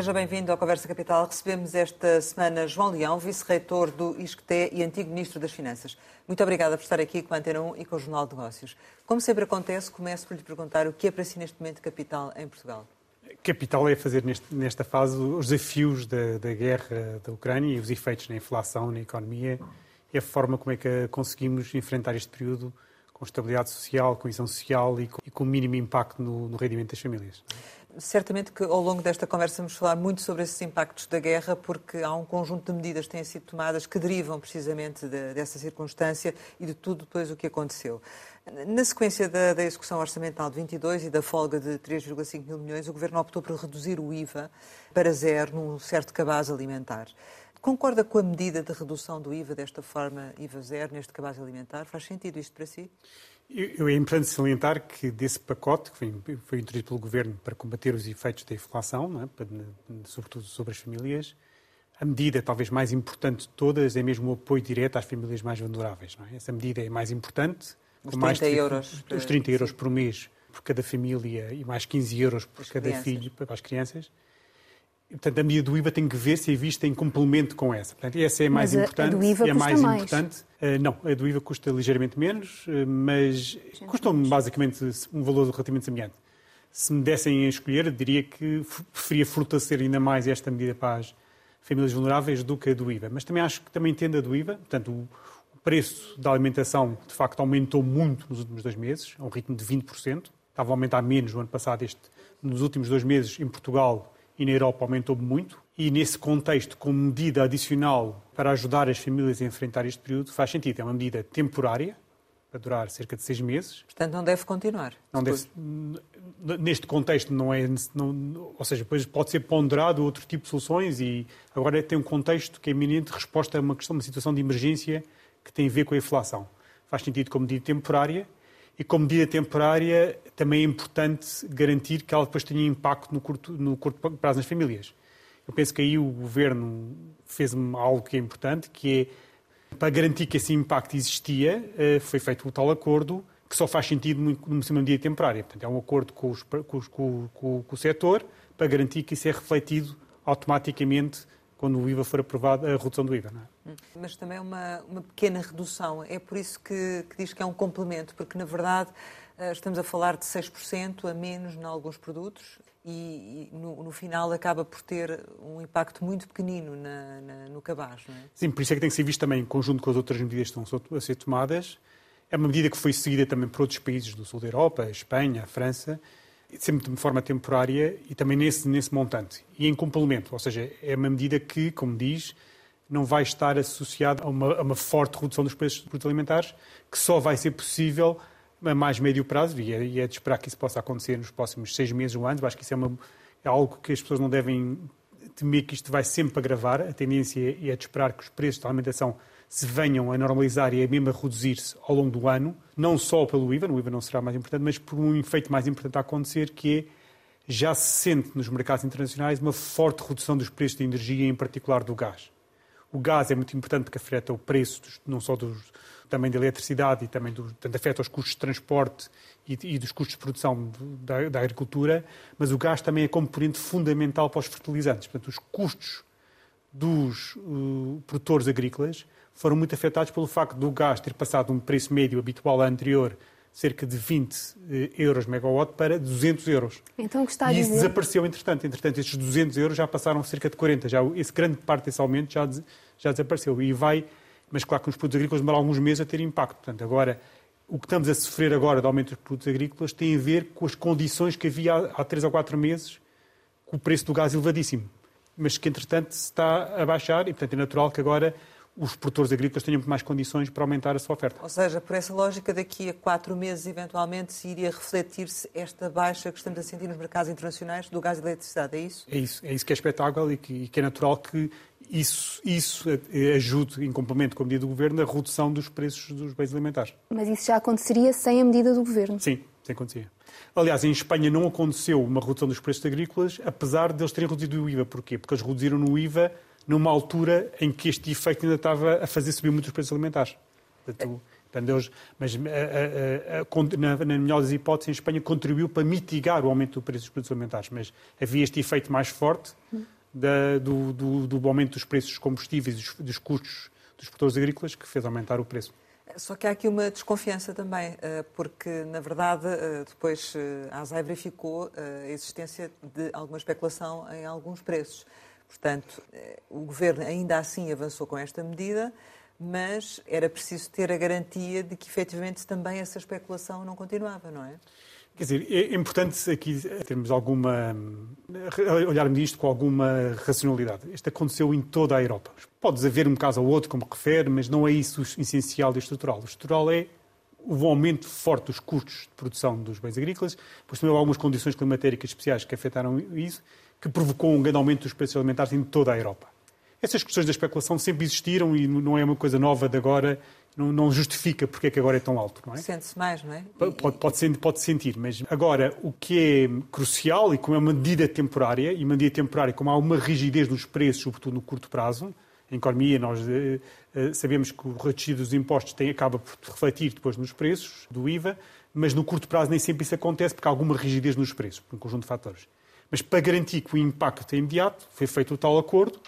Seja bem-vindo à Conversa Capital. Recebemos esta semana João Leão, vice-reitor do ISCTE e antigo ministro das Finanças. Muito obrigada por estar aqui com a Antena 1 e com o Jornal de Negócios. Como sempre acontece, começo por lhe perguntar o que é para si neste momento capital em Portugal. Capital é fazer neste, nesta fase os desafios da, da, guerra da Ucrânia e os efeitos na inflação, na economia e a forma como é que conseguimos enfrentar este período com estabilidade social, coesão social e com, e com mínimo impacto no, no rendimento das famílias. Certamente que ao longo desta conversa vamos falar muito sobre esses impactos da guerra, porque há um conjunto de medidas que têm sido tomadas que derivam precisamente de, dessa circunstância e de tudo depois o que aconteceu. Na sequência da, da, execução orçamental de 22 e da folga de 3,5 mil milhões, o Governo optou por reduzir o IVA para zero num certo cabaz alimentar. Concorda com a medida de redução do IVA desta forma, IVA zero, neste cabaz alimentar? Faz sentido isto para si? Eu, é importante salientar que desse pacote que foi, foi introduzido pelo Governo para combater os efeitos da inflação, é? para, sobretudo sobre as famílias, a medida talvez mais importante de todas é mesmo o apoio direto às famílias mais vulneráveis. É? Essa medida é mais importante. Os 30 mais, euros. Os 30 euros por mês por cada família e mais 15 euros por as cada crianças. filho para as crianças. Portanto, a medida do IVA tem que ver se é vista em complemento com essa. Portanto, essa é a mais mas importante. A do IVA é custa mais, mais. importante. Uh, não, a do IVA custa ligeiramente menos, uh, mas custam basicamente um valor relativamente semelhante. Se me dessem a escolher, diria que preferia fortalecer ainda mais esta medida para as famílias vulneráveis do que a do IVA. Mas também acho que também entendo a do IVA. Portanto, o, o preço da alimentação, de facto, aumentou muito nos últimos dois meses, a um ritmo de 20%. Estava a aumentar menos no ano passado. Este, nos últimos dois meses, em Portugal, e na Europa aumentou muito. E nesse contexto, como medida adicional para ajudar as famílias a enfrentar este período, faz sentido. É uma medida temporária, para durar cerca de seis meses. Portanto, não deve continuar. Não deve, neste contexto não é, não, ou seja, depois pode ser ponderado outro tipo de soluções e agora tem um contexto que é eminente resposta a uma questão, uma situação de emergência que tem a ver com a inflação. Faz sentido como medida temporária e como medida temporária, também é importante garantir que ela depois tenha impacto no curto, no curto prazo nas famílias. Eu penso que aí o Governo fez algo que é importante, que é, para garantir que esse impacto existia, eh, foi feito o tal acordo, que só faz sentido numa medida temporária. Portanto, é um acordo com, os, com, com, com, com o setor para garantir que isso é refletido automaticamente quando o IVA for aprovado, a redução do IVA. É? Mas também é uma, uma pequena redução. É por isso que, que, diz que é um complemento, porque na verdade eh, estamos a falar de 6% a menos em alguns produtos e, e no, no, final acaba por ter um impacto muito pequenino na, na, no cabaz. Não é? Sim, por isso é que tem que ser visto também em conjunto com as outras medidas que estão a ser tomadas. É uma medida que foi seguida também por outros países do sul da Europa, a Espanha, a França, sempre de forma temporária e também nesse, nesse montante. E em complemento, ou seja, é uma medida que, como diz, não vai estar associada a uma, a uma forte redução dos preços dos produtos alimentares, que só vai ser possível a mais médio prazo, e é, e é de esperar que isso possa acontecer nos próximos seis meses ou anos. Eu acho que isso é, uma, é algo que as pessoas não devem temer que isto vai sempre agravar. A tendência é de esperar que os preços da alimentação se venham a normalizar e a mesmo a reduzir-se ao longo do ano, não só pelo IVA, o IVA não será mais importante, mas por um efeito mais importante a acontecer, que é já se sente nos mercados internacionais uma forte redução dos preços de energia, em particular do gás. O gás é muito importante porque afeta o preço dos, não só dos, também da eletricidade e também do, afeta os custos de transporte e, e dos custos de produção da, da, agricultura, mas o gás também é componente fundamental para os fertilizantes. Portanto, os custos dos uh, produtores agrícolas foram muito afetados pelo facto do gás ter passado um preço médio habitual anterior cerca de 20 eh, euros megawatt para 200 euros. Então, e isso desapareceu, entretanto. Entretanto, estes 200 euros já passaram cerca de 40. Já, esse grande parte desse aumento já, já desapareceu. E vai... Mas claro que os produtos agrícolas demoram alguns meses a ter impacto. Portanto, agora, o que estamos a sofrer agora de aumento dos produtos agrícolas tem a ver com as condições que havia há 3 ou 4 meses, com o preço do gás elevadíssimo. Mas que, entretanto, se está a baixar e, portanto, é natural que agora os produtores agrícolas tenham mais condições para aumentar a sua oferta. Ou seja, por essa lógica, daqui a quatro meses, eventualmente, se iria refletir-se esta baixa que estamos a sentir nos mercados internacionais do gás e da eletricidade, é isso? É isso, é isso que é espetáculo e que, e que é natural que isso, isso ajude, em complemento com a medida do Governo, a redução dos preços dos bens alimentares. Mas isso já aconteceria sem a medida do Governo? Sim, sem acontecia. Aliás, em Espanha não aconteceu uma redução dos preços agrícolas, apesar de eles terem reduzido o IVA. Porquê? Porque eles reduziram no IVA numa altura em que este efeito ainda estava a fazer subir muitos preços alimentares. Portanto, Portanto, mas a, a, a, na, na melhor das hipóteses, em Espanha contribuiu para mitigar o aumento do preço dos produtos alimentares, mas havia este efeito mais forte da, do, do, do, aumento dos preços dos combustíveis dos, dos custos dos produtores agrícolas que fez aumentar o preço. Só que há aqui uma desconfiança também, eh, porque, na verdade, eh, depois eh, a ASAI verificou a existência de alguma especulação em alguns preços. Portanto, o Governo ainda assim avançou com esta medida, mas era preciso ter a garantia de que efetivamente também essa especulação não continuava, não é? Quer dizer, é importante aqui termos alguma. olharmos isto com alguma racionalidade. Isto aconteceu em toda a Europa. Pode haver um caso ou outro, como refere, mas não é isso o essencial e estrutural. O estrutural é o aumento forte dos custos de produção dos bens agrícolas, depois também houve algumas condições climatéricas especiais que afetaram isso, que provocou um grande aumento dos preços alimentares em toda a Europa. Essas questões da especulação sempre existiram e não é uma coisa nova de agora, não, não justifica porque é que agora é tão alto, não é? Sente-se mais, não é? Pode, pode, sentir, pode sentir, mas agora o que é crucial e como é uma medida temporária, e uma medida temporária como há uma rigidez nos preços, sobretudo no curto prazo, em economia nós uh, uh, sabemos que o reduzido dos impostos tem, acaba por refletir depois nos preços do IVA, mas no curto prazo nem sempre isso acontece porque há alguma rigidez nos preços, por um conjunto de fatores. Mas para garantir que o impacto é imediato, foi feito o tal acordo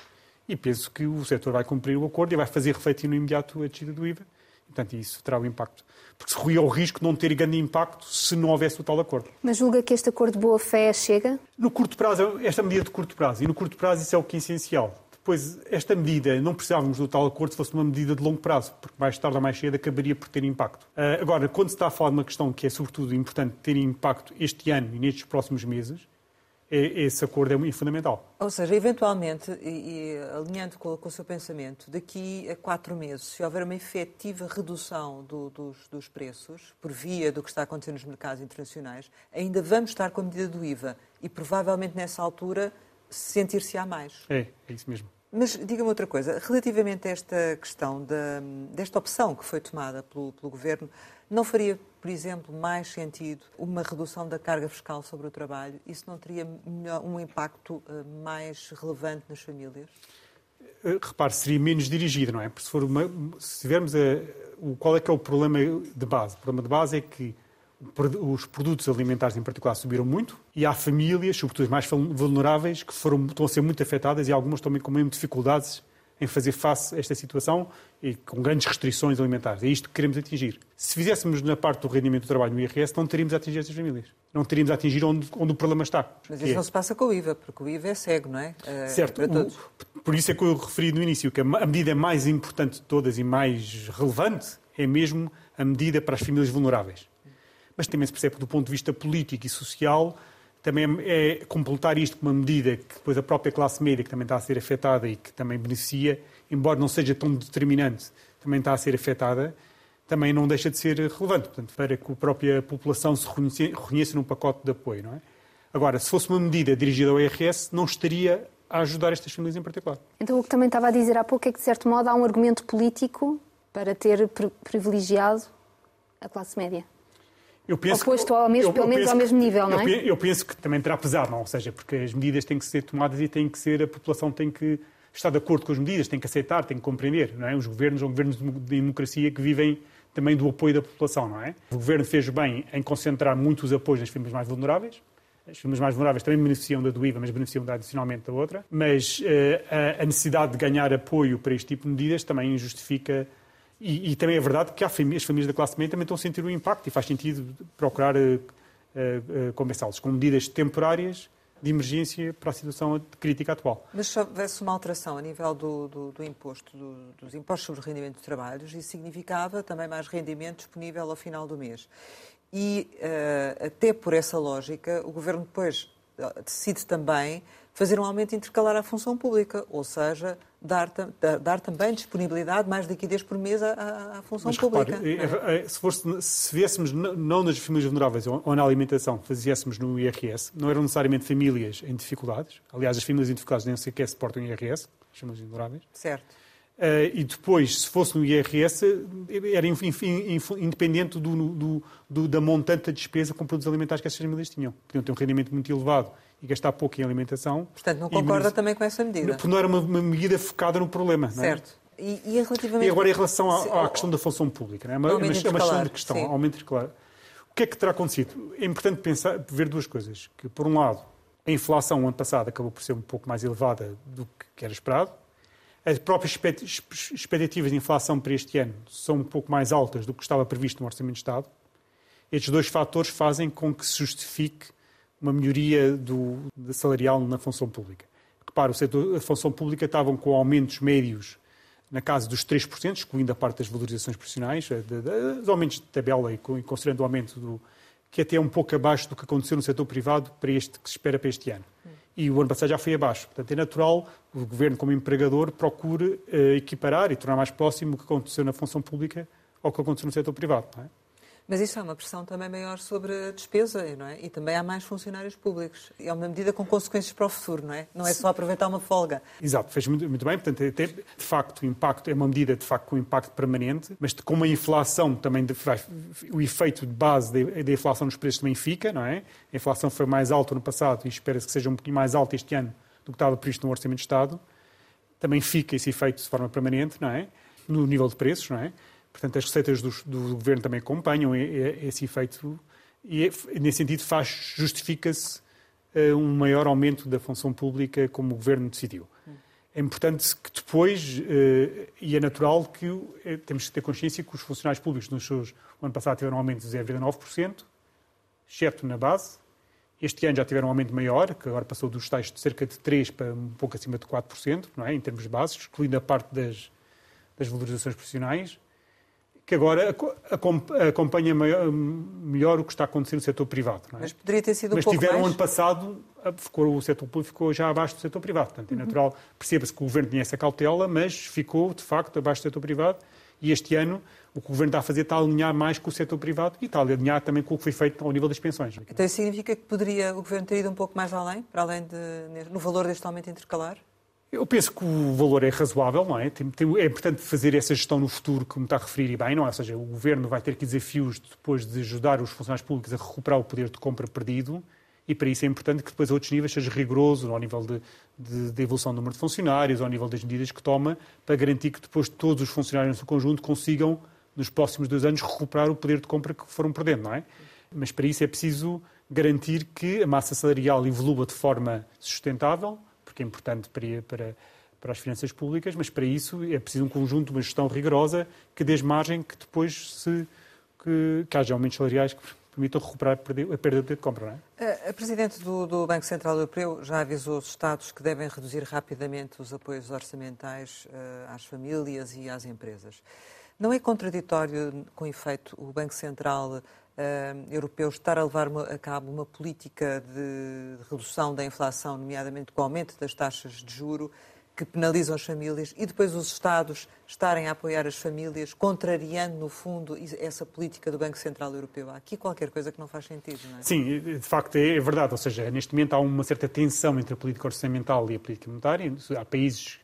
e penso que o setor vai cumprir o acordo e vai fazer refletir no imediato a descida do IVA. Portanto, isso terá o um impacto. Porque se corria o risco de não ter grande impacto se não houvesse o tal acordo. Mas julga que este acordo de boa-fé chega? No curto prazo, esta medida de curto prazo. E no curto prazo isso é o que é essencial. Depois, esta medida, não precisávamos do tal acordo se fosse uma medida de longo prazo, porque mais tarde ou mais cedo acabaria por ter impacto. Uh, agora, quando se está a falar de uma questão que é sobretudo importante ter impacto este ano e nestes próximos meses, esse acordo é fundamental. Ou seja, eventualmente, e, e alinhando com, com, o seu pensamento, daqui a quatro meses, se houver uma efetiva redução do, dos, dos, preços, por via do que está acontecendo nos mercados internacionais, ainda vamos estar com a medida do IVA e provavelmente nessa altura sentir-se-á mais. É, é isso mesmo. Mas diga-me outra coisa, relativamente a esta questão desta opção que foi tomada pelo, pelo Governo, não faria, por exemplo, mais sentido uma redução da carga fiscal sobre o trabalho? Isso não teria um impacto eh, mais relevante nas famílias? Eh, repare, seria menos dirigido, não é? Porque se, for uma, se tivermos a, o, qual é que é o problema de base? O problema de base é que os produtos alimentares em particular subiram muito e há famílias, sobretudo as mais vulneráveis, que foram, estão a ser muito afetadas e algumas também com mesmo dificuldades em fazer face a esta situação e com grandes restrições alimentares. É isto que queremos atingir. Se fizéssemos na parte do rendimento do trabalho no IRS, não teríamos a atingir estas famílias. Não teríamos a atingir onde, onde o problema está. Mas isso é... não se passa com o IVA, porque o IVA é cego, não é? Eh, certo. É o, por isso é que eu referi no início que a medida mais importante de todas e mais relevante é mesmo a medida para as famílias vulneráveis. Mas também se percebe que, do ponto de vista político e social, também é completar isto com uma medida que depois a própria classe média, que também está a ser afetada e que também beneficia, embora não seja tão determinante, também está a ser afetada, também não deixa de ser relevante, portanto, para que a própria população se reconheça num pacote de apoio. Não é? Agora, se fosse uma medida dirigida ao IRS, não estaria a ajudar estas famílias em particular. Então, o que também estava a dizer há pouco é que, de certo modo, há um argumento político para ter privilegiado a classe média. Eu penso Oposto ao mesmo, eu, pelo menos ao mesmo nível, não é? Eu, eu penso que também terá pesado, não? Ou seja, porque as medidas têm que ser tomadas e tem que ser, a população tem que estar de acordo com as medidas, tem que aceitar, tem que compreender, não é? Os governos são governos de democracia que vivem também do apoio da população, não é? O governo fez bem em concentrar muitos apoios nas famílias mais vulneráveis. As famílias mais vulneráveis também beneficiam da do IVA, mas beneficiam da, adicionalmente da outra. Mas uh, a necessidade de ganhar apoio para este tipo de medidas também justifica e, e, também é verdade que famílias, as famílias da classe média também estão a sentir o impacto e faz sentido procurar uh, uh, compensá-los com medidas temporárias de emergência para a situação crítica atual. Mas se houvesse uma alteração a nível do, do, do imposto, do, dos impostos sobre o rendimento de trabalhos, isso significava também mais rendimento disponível ao final do mês. E uh, até por essa lógica, o Governo depois decide também fazer um aumento intercalar à função pública, ou seja, dar, dar, também disponibilidade, mais liquidez por mês à, à função Mas, pública. Repare, é? se, fosse, se viéssemos não nas famílias vulneráveis ou na alimentação, fizéssemos no IRS, não eram necessariamente famílias em dificuldades. Aliás, as famílias em dificuldades nem sequer suportam o IRS, as famílias vulneráveis. Certo. Uh, e depois, se fosse no IRS, era independente do, do, do, da montante da despesa com produtos alimentares que essas famílias tinham. Podiam ter um rendimento muito elevado e gastar pouco em alimentação. Portanto, não concorda e, também com essa medida? Porque não era uma, uma medida focada no problema. Certo. Não é? E, e, relativamente... e agora, em relação à, à questão da função pública, né? é uma, é uma, é uma questão de questão, sim. aumento claro. O que é que terá acontecido? É importante pensar, ver duas coisas. Que, por um lado, a inflação no ano passado acabou por ser um pouco mais elevada do que era esperado. As próprias expectativas de inflação para este ano são um pouco mais altas do que estava previsto no Orçamento de Estado. Estes dois fatores fazem com que se justifique uma melhoria do, salarial na função pública. Repara, o setor, a função pública estavam com aumentos médios na casa dos 3%, excluindo a parte das valorizações profissionais, eh, dos aumentos de tabela e considerando o aumento do, que até é um pouco abaixo do que aconteceu no setor privado para este que se espera para este ano. E o ano passado já foi abaixo. Portanto, é natural que o Governo, como empregador, procure uh, equiparar e tornar mais próximo o que aconteceu na função pública ao que aconteceu no setor privado. Não é? Mas isso é uma pressão também maior sobre a despesa, não é? E também há mais funcionários públicos. É uma medida com consequências para o futuro, não é? Não é só aproveitar uma folga. Exato, fez muito, muito bem. Portanto, é, de facto, o impacto é uma medida de facto com impacto permanente, mas como a inflação também, o efeito de base da inflação nos preços também fica, não é? A inflação foi mais alta no passado e espera-se que seja um pouquinho mais alta este ano do que estava previsto no Orçamento de Estado. Também fica esse efeito de forma permanente, não é? No nível de preços, não é? Portanto, as receitas do, do governo também acompanham esse efeito e, nesse sentido, faz, justifica-se uh, um maior aumento da função pública como o governo decidiu. É importante que depois, uh, e é natural que uh, temos que ter consciência que os funcionários públicos nos seus, o ano passado tiveram um aumento de 0,9%, exceto na base. Este ano já tiveram um aumento maior, que agora passou dos tais de cerca de 3% para um pouco acima de 4%, não é? em termos de bases, excluindo a parte das, das valorizações profissionais que agora acompanha melhor o que está acontecendo no setor privado. É? Mas poderia ter sido um Mas pouco tiveram mais... ano passado, ficou, o setor público ficou já abaixo do setor privado. Portanto, é natural, perceba-se que o Governo tinha essa cautela, mas ficou, de facto, abaixo do setor privado. E este ano, o que o Governo está a fazer está a alinhar mais com o setor privado e está a alinhar também com o que foi feito ao nível das pensões. Então isso significa que poderia o Governo ter ido um pouco mais além, para além de, no valor deste aumento intercalar? Eu penso que o valor é razoável, não é? Tem, tem, é importante fazer essa gestão no futuro, como está a referir e bem, não é? Ou seja, o Governo vai ter que desafios depois de ajudar os funcionários públicos a recuperar o poder de compra perdido e para isso é importante que depois a outros níveis seja rigoroso ao nível de, de, de, evolução do número de funcionários, ao nível das medidas que toma, para garantir que depois todos os funcionários no seu conjunto consigam, nos próximos dois anos, recuperar o poder de compra que foram perdendo, não é? Mas para isso é preciso garantir que a massa salarial evolua de forma sustentável, porque é importante para, para, para as finanças públicas, mas para isso é preciso um conjunto, uma gestão rigorosa que dê margem que depois se que, que haja aumentos salariais que permitam recuperar a perda de compra. Não é? A Presidente do, do, Banco Central Europeu já avisou os Estados que devem reduzir rapidamente os apoios orçamentais uh, às famílias e às empresas. Não é contraditório, com efeito, o Banco Central europeus estar a levar a cabo uma política de redução da inflação, nomeadamente com o aumento das taxas de juro, que penalizam as famílias, e depois os Estados estarem a apoiar as famílias, contrariando, no fundo, essa política do Banco Central Europeu. Há aqui qualquer coisa que não faz sentido, não é? Sim, de facto é verdade. Ou seja, neste momento há uma certa tensão entre a política orçamental e a política monetária. Há países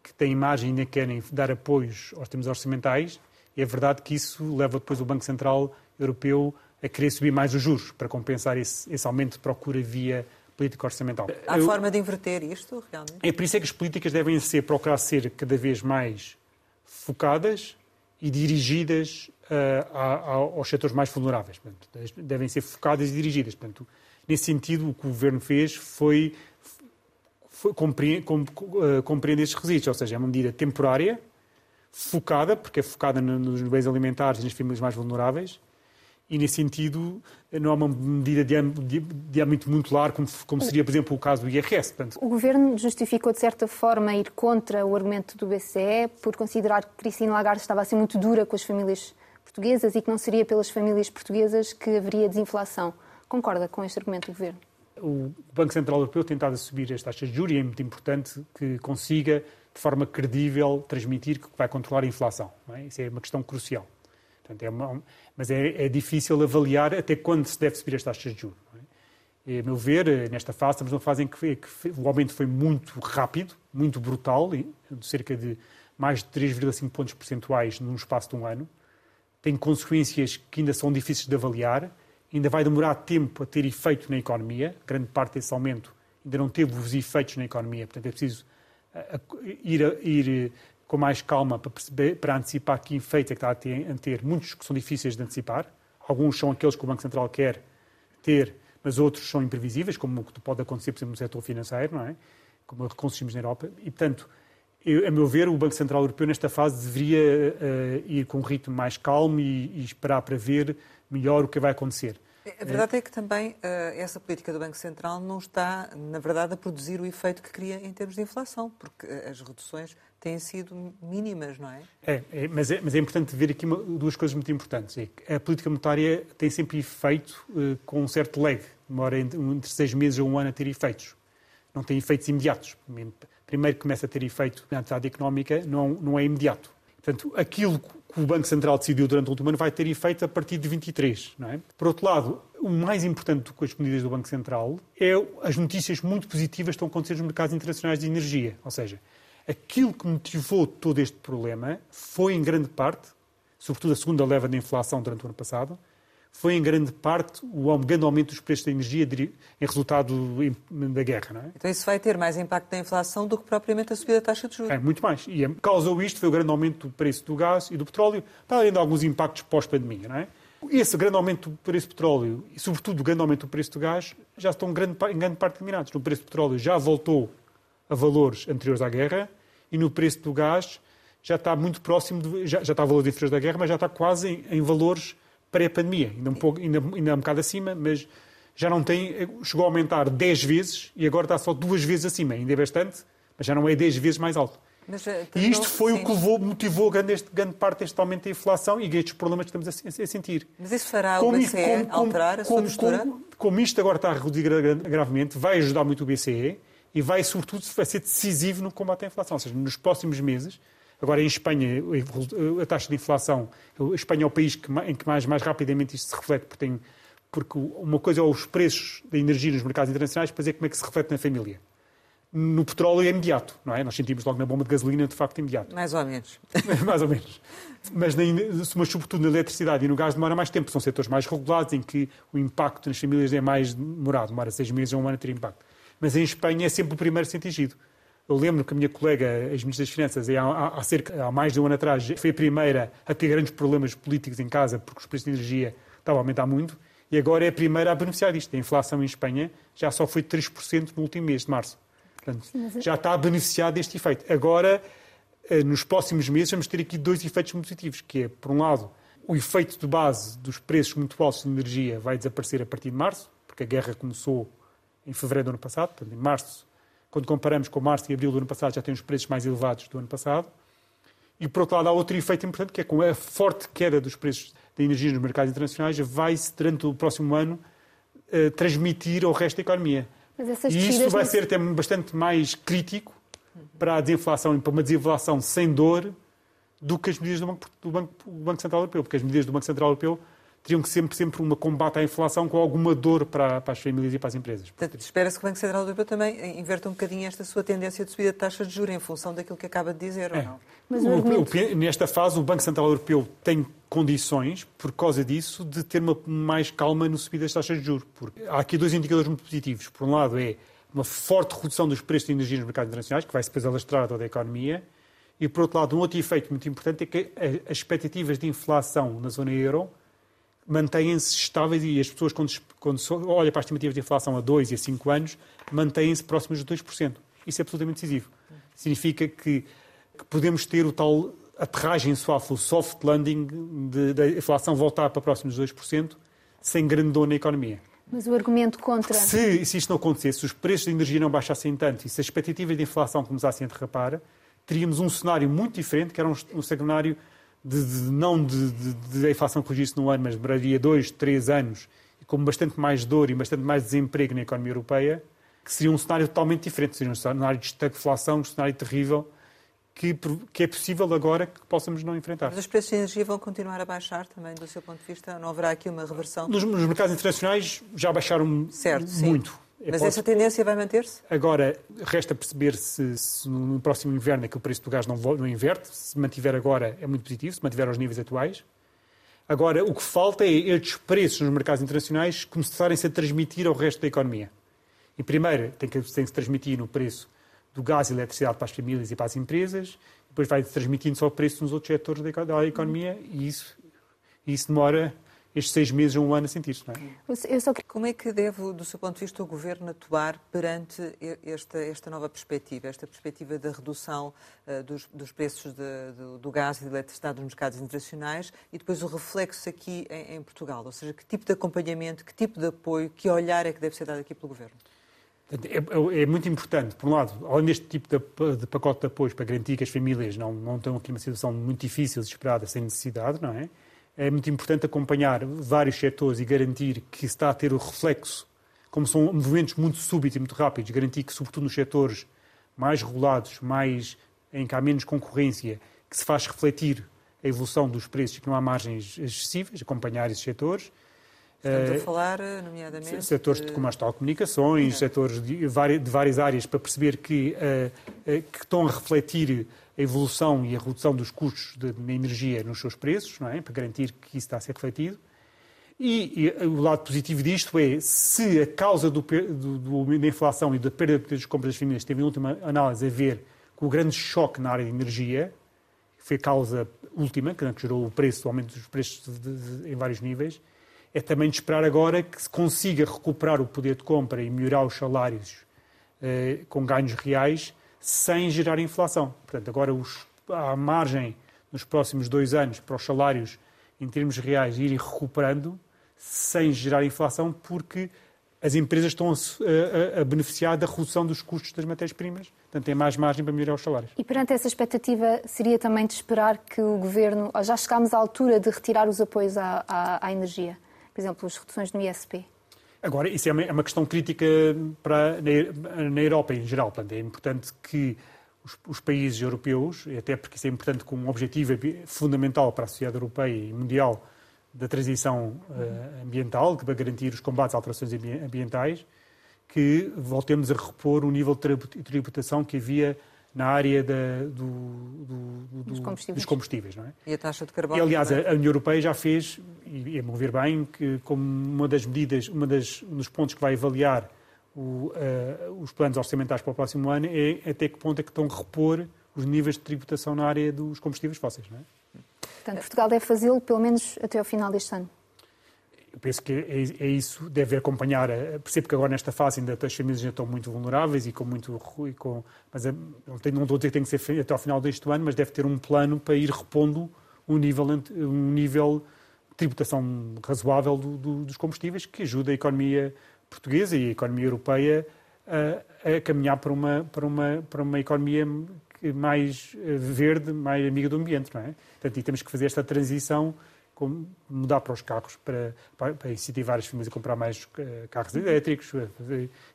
que têm imagem e ainda querem dar apoios aos termos orçamentais. É verdade que isso leva depois o Banco Central europeu a querer subir mais os juros para compensar esse, esse aumento de procura via política orçamental. Há Eu, forma de inverter isto, realmente? É por isso é que as políticas devem ser, procurar ser cada vez mais focadas e dirigidas uh, a, a, aos setores mais vulneráveis. Portanto, devem ser focadas e dirigidas. Portanto, nesse sentido, o que o Governo fez foi, foi compreender, uh, compreender estes requisitos, ou seja, é uma medida temporária, focada, porque é focada nos bens alimentares e nas famílias mais vulneráveis, e, nesse sentido, não há uma medida de, âmbito muito largo, como, como, seria, por exemplo, o caso do IRS. Portanto... O Governo justificou, de certa forma, ir contra o argumento do BCE por considerar que Cristina Lagarde estava a ser muito dura com as famílias portuguesas e que não seria pelas famílias portuguesas que haveria desinflação. Concorda com este argumento do Governo? O Banco Central Europeu tem estado a subir as taxas de juros e é muito importante que consiga, de forma credível, transmitir que vai controlar a inflação. É? Isso é uma questão crucial. Portanto, é uma, mas é, é, difícil avaliar até quando se deve subir as taxas de juros. É? a meu ver, nesta fase, estamos numa fase em que, que o aumento foi muito rápido, muito brutal, de cerca de mais de 3,5 pontos percentuais num espaço de um ano. Tem consequências que ainda são difíceis de avaliar, ainda vai demorar tempo a ter efeito na economia. Grande parte desse aumento ainda não teve os efeitos na economia, portanto é preciso ir, ir com mais calma para, perceber, para antecipar que efeitos é que está a ter, a ter. Muitos que são difíceis de antecipar. Alguns são aqueles que o Banco Central quer ter, mas outros são imprevisíveis, como o que pode acontecer, por exemplo, no setor financeiro, não é? como conseguimos na Europa. E, portanto, eu, a meu ver, o Banco Central Europeu, nesta fase, deveria uh, ir com um ritmo mais calmo e, e, esperar para ver melhor o que vai acontecer. A verdade é que também uh, essa política do Banco Central não está, na verdade, a produzir o efeito que queria em termos de inflação, porque as reduções têm sido mínimas, não é? É, é, mas, é mas é importante ver aqui uma, duas coisas muito importantes. É a política monetária tem sempre efeito uh, com um certo lag, demora entre, entre seis meses ou um ano a ter efeitos. Não tem efeitos imediatos primeiro começa a ter efeito na atividade económica, não, não é imediato. Portanto, aquilo que o Banco Central decidiu durante o último ano vai ter efeito a partir de 23. Não é? Por outro lado, o mais importante com as medidas do Banco Central é as notícias muito positivas que estão acontecendo nos mercados internacionais de energia. Ou seja, aquilo que motivou todo este problema foi, em grande parte, sobretudo a segunda leva da inflação durante o ano passado, foi em grande parte o grande aumento dos preços da energia em resultado da guerra. Não é? Então isso vai ter mais impacto na inflação do que propriamente a subida da taxa de juros. É, muito mais. E causou isto foi o grande aumento do preço do gás e do petróleo, para além de alguns impactos pós-pandemia. Não é? Esse grande aumento do preço do petróleo e, sobretudo, o grande aumento do preço do gás já estão em grande, em grande parte eliminados. No preço do petróleo já voltou a valores anteriores à guerra e no preço do gás já está muito próximo, de, já, já está a valores inferiores da guerra, mas já está quase em, em valores pré-pandemia, ainda, um pouco, ainda, ainda um bocado acima, mas já não tem, chegou a aumentar 10 vezes e agora está só duas vezes acima, ainda é bastante, mas já não é 10 vezes mais alto. Mas, eh, e isto foi sim. o que levou, motivou grande, grande parte deste aumento da inflação e estes problemas que estamos a, a sentir. Mas isso fará como o BCE como, alterar a sua como, postura? Como, como, isto agora está a reduzir gravemente, vai ajudar muito o BCE e vai, sobretudo, vai ser decisivo no combate à inflação. Ou seja, nos próximos meses, Agora, em Espanha, a taxa de inflação, a Espanha é o país que, em que mais, mais rapidamente isto se reflete, porque, tem, porque uma coisa é os preços da energia nos mercados internacionais, depois é como é que se reflete na família. No petróleo é imediato, não é? Nós sentimos logo na bomba de gasolina, de facto, imediato. Mais ou menos. mais ou menos. Mas, na, mas, sobretudo, na eletricidade e no gás demora mais tempo. São setores mais regulados, em que o impacto nas famílias é mais demorado. Demora seis meses ou um ano a ter impacto. Mas em Espanha é sempre o primeiro a ser atingido. Eu lembro que a minha colega, ex-ministra das Finanças, há, há, cerca, há mais de um ano atrás, foi a primeira a ter grandes problemas políticos em casa porque os preços de energia estavam a aumentar muito e agora é a primeira a beneficiar disto. A inflação em Espanha já só foi 3% no último mês de março. Portanto, é- já está a beneficiar deste efeito. Agora, eh, nos próximos meses, vamos ter aqui dois efeitos muito positivos, que é, por um lado, o efeito de base dos preços muito altos de energia vai desaparecer a partir de março, porque a guerra começou em fevereiro do ano passado, portanto, em março quando comparamos com março e abril do ano passado, já tem os preços mais elevados do ano passado. E, por outro lado, há outro efeito importante, que é com a forte queda dos preços da energia nos mercados internacionais, vai-se, durante o próximo ano, uh, transmitir ao resto da economia. e isso vai ser até bastante mais crítico para a desinflação e para uma desinflação sem dor do que as medidas do Banco, do Banco, do Banco Central Europeu, porque as medidas do Banco Central Europeu teriam que sempre, sempre uma combate à inflação com alguma dor para, para as famílias e para as empresas. Portanto, espera-se que o Banco Central Europeu também inverta um bocadinho esta sua tendência de subida de taxas de juros em função daquilo que acaba de dizer, é. ou não? Mas o, o, nesta fase, o Banco Central Europeu tem condições, por causa disso, de ter uma mais calma no subida das taxas de juros. Porque há aqui dois indicadores muito positivos. Por um lado, é uma forte redução dos preços de energia nos mercados internacionais, que vai-se depois alastrar toda a economia. E, por outro lado, um outro efeito muito importante é que as expectativas de inflação na zona euro mantêm-se estáveis e as pessoas, quando, quando olham para as estimativas de inflação a 2 e a 5 anos, mantêm-se próximas de 2%. Isso é absolutamente decisivo. Significa que, que podemos ter o tal aterragem suave, o soft landing da inflação voltar para próximos de 2%, sem grande dor na economia. Mas o argumento contra. Se, se isto não acontecesse, se os preços de energia não baixassem tanto e se as expectativas de inflação começassem a derrapar, teríamos um cenário muito diferente, que era um, um cenário de, de não de, de, de, a inflação corrigir-se num ano, mas demoraria dois, três anos, e com bastante mais dor e bastante mais desemprego na economia europeia, que seria um cenário totalmente diferente, seria um cenário de estagflação, um cenário terrível, que, que, é possível agora que possamos não enfrentar. Mas os preços de energia vão continuar a baixar também, do seu ponto de vista? Não haverá aqui uma reversão? Nos, nos mercados internacionais já baixaram certo, muito. Sim. É Mas essa tendência vai manter-se? Agora, resta perceber se, se, no próximo inverno é que o preço do gás não, não inverte. Se mantiver agora, é muito positivo, se mantiver aos níveis atuais. Agora, o que falta é estes preços nos mercados internacionais começarem-se a transmitir ao resto da economia. E primeiro, tem que, tem que se transmitir no preço do gás e eletricidade para as famílias e para as empresas, depois vai transmitindo-se ao preço nos outros setores da economia e isso, isso demora estes seis meses a um ano a sentir-se. Não é? Só... Como é que deve, do seu ponto de vista, o Governo atuar perante esta, esta nova perspectiva, esta perspectiva da redução uh, dos, dos, preços de, do, do, gás e da eletricidade nos mercados internacionais e depois o reflexo aqui em, em, Portugal? Ou seja, que tipo de acompanhamento, que tipo de apoio, que olhar é que deve ser dado aqui pelo Governo? É, é, muito importante, por um lado, além deste tipo de, de, pacote de apoio para garantir que as famílias não, não estão aqui numa situação muito difícil, desesperada, sem necessidade, não é? É muito importante acompanhar vários setores e garantir que está a ter o reflexo, como são movimentos muito súbitos e muito rápidos, garantir que, sobretudo nos setores mais regulados, mais, em que há menos concorrência, que se faz refletir a evolução dos preços e que não há margens excessivas, acompanhar esses setores. Estamos a eh, falar, nomeadamente... Setores de, como as telecomunicações, é. setores de, de, várias áreas, para perceber que, uh, uh, que estão a refletir a evolução e a redução dos custos de, de energia nos seus preços, não é? para garantir que isso está a ser refletido. E, e, o lado positivo disto é, se a causa do, do, do, da inflação e da perda de de compras das famílias teve, em última análise, a ver com o grande choque na área de energia, que foi a causa última, que gerou o preço, o aumento dos preços de, em vários níveis, é também de esperar agora que se consiga recuperar o poder de compra e melhorar os salários eh, com ganhos reais, sem gerar inflação. Portanto, agora os, há margem nos próximos dois anos para os salários, em termos reais, irem recuperando sem gerar inflação, porque as empresas estão a, a, a, beneficiar da redução dos custos das matérias-primas, portanto tem mais margem para melhorar os salários. E perante essa expectativa, seria também de esperar que o Governo, já chegámos à altura de retirar os apoios à, à, à energia, por exemplo, as reduções no ISP? Agora, isso é uma, é uma questão crítica para, na, na, Europa em geral. Portanto, é importante que os, os, países europeus, até porque isso é importante como um objetivo fundamental para a sociedade europeia e mundial da transição uh, ambiental, que vai garantir os combates a alterações ambientais, que voltemos a repor o nível de tributação que havia na área da, do, do, do, dos combustíveis. Dos combustíveis não é? E a taxa de carbono? E, aliás, a, a, União Europeia já fez, e a meu ver bem, que como uma das medidas, uma das, um dos pontos que vai avaliar o, uh, os planos orçamentais para o próximo ano é até que ponto é que estão a repor os níveis de tributação na área dos combustíveis fósseis. Não é? Portanto, Portugal deve fazê-lo pelo menos até ao final deste ano. Eu penso que é, é isso, deve acompanhar. Percebo que agora nesta fase ainda as famílias ainda estão muito vulneráveis e com muito. E com, mas é, não, tem, não estou a dizer que tem que ser feito até ao final deste ano, mas deve ter um plano para ir repondo um nível, um nível de tributação razoável do, do, dos combustíveis que ajuda a economia portuguesa e a economia europeia a, a caminhar para uma, para, uma, para uma economia mais eh, verde, mais amiga do ambiente, não é? Portanto, e temos que fazer esta transição mudar para os carros, para, para, incentivar as famílias a comprar mais uh, carros elétricos,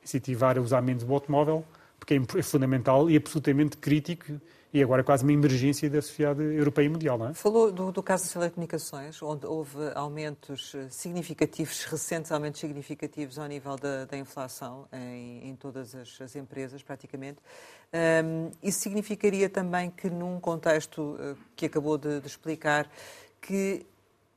incentivar a usar menos o automóvel, porque é, é fundamental e absolutamente crítico e agora é quase uma emergência da sociedade europeia e mundial, não é? Falou do, do, caso das telecomunicações, onde houve aumentos eh, significativos, recentes aumentos significativos ao nível da, da inflação em, em, todas as, as empresas, praticamente. Um, isso significaria também que, num contexto uh, que acabou de, de explicar, que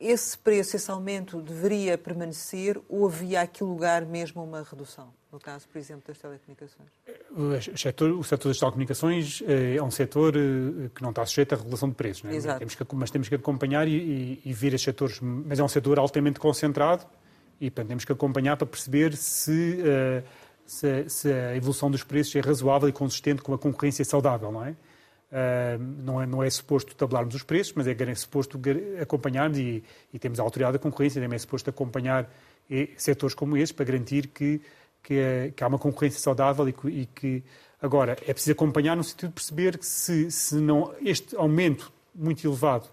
esse preço, esse aumento deveria permanecer ou havia aqui lugar mesmo a uma redução? No caso, por exemplo, das telecomunicações? O setor, o setor das telecomunicações eh, é um setor eh, que não está sujeito à regulação de preços, é? Exato. Temos que, mas temos que acompanhar e, e, e ver estes setores. Mas é um setor altamente concentrado e portanto, temos que acompanhar para perceber se, uh, se, se, a evolução dos preços é razoável e consistente com a concorrência saudável, não é? Não, é, não é suposto tabelarmos os preços, mas é, é suposto acompanharmos e, e, temos a autoridade da concorrência, também é suposto acompanhar setores como estes para garantir que, que, é, que há uma concorrência saudável e que, e que, agora, é preciso acompanhar no sentido de perceber que se, se não este aumento muito elevado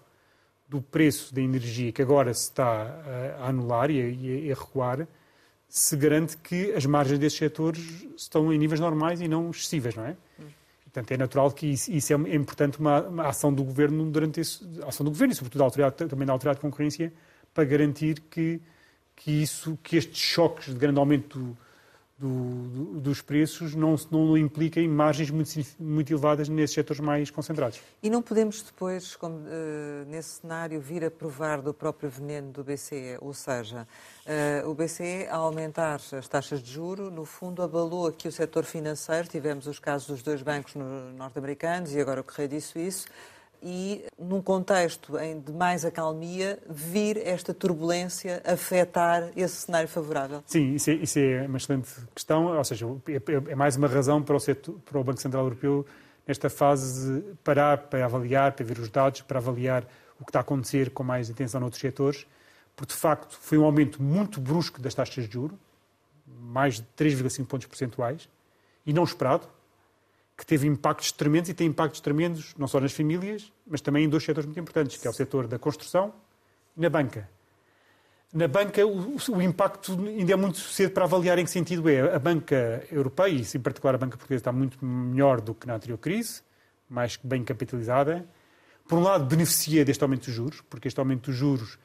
do preço da energia que agora se está a, a anular e a, recuar, se garante que as margens desses setores estão em níveis normais e não excessivas, não é? Portanto, é natural que isso, isso é, é importante uma, uma, ação do governo durante esse, ação do governo e sobretudo da autoridade, também da autoridade de concorrência para garantir que que isso, que estes choques de grande aumento do, do, do, dos preços não, não implica em margens muito, muito elevadas nesses setores mais concentrados. E não podemos depois, como, uh, nesse cenário, vir a provar do próprio veneno do BCE, ou seja, uh, o BCE, a aumentar as taxas de juro, no fundo abalou aqui o setor financeiro, tivemos os casos dos dois bancos norte-americanos e agora o Correio disse isso, e, num contexto de mais acalmia, vir esta turbulência afetar esse cenário favorável? Sim, isso é, isso é uma excelente questão, ou seja, é, é, mais uma razão para o, setor, para o Banco Central Europeu, nesta fase, parar para avaliar, para ver os dados, para avaliar o que está a acontecer com mais atenção noutros setores, porque, de facto, foi um aumento muito brusco das taxas de juros, mais de 3,5 pontos percentuais, e não esperado, que teve impactos tremendos e tem impactos tremendos não só nas famílias, mas também em dois setores muito importantes, que é o setor da construção e na banca. Na banca, o, o, impacto ainda é muito cedo para avaliar em que sentido é. A banca europeia, e em particular a banca portuguesa, está muito melhor do que na anterior crise, mais bem capitalizada. Por um lado, beneficia deste aumento dos juros, porque este aumento dos juros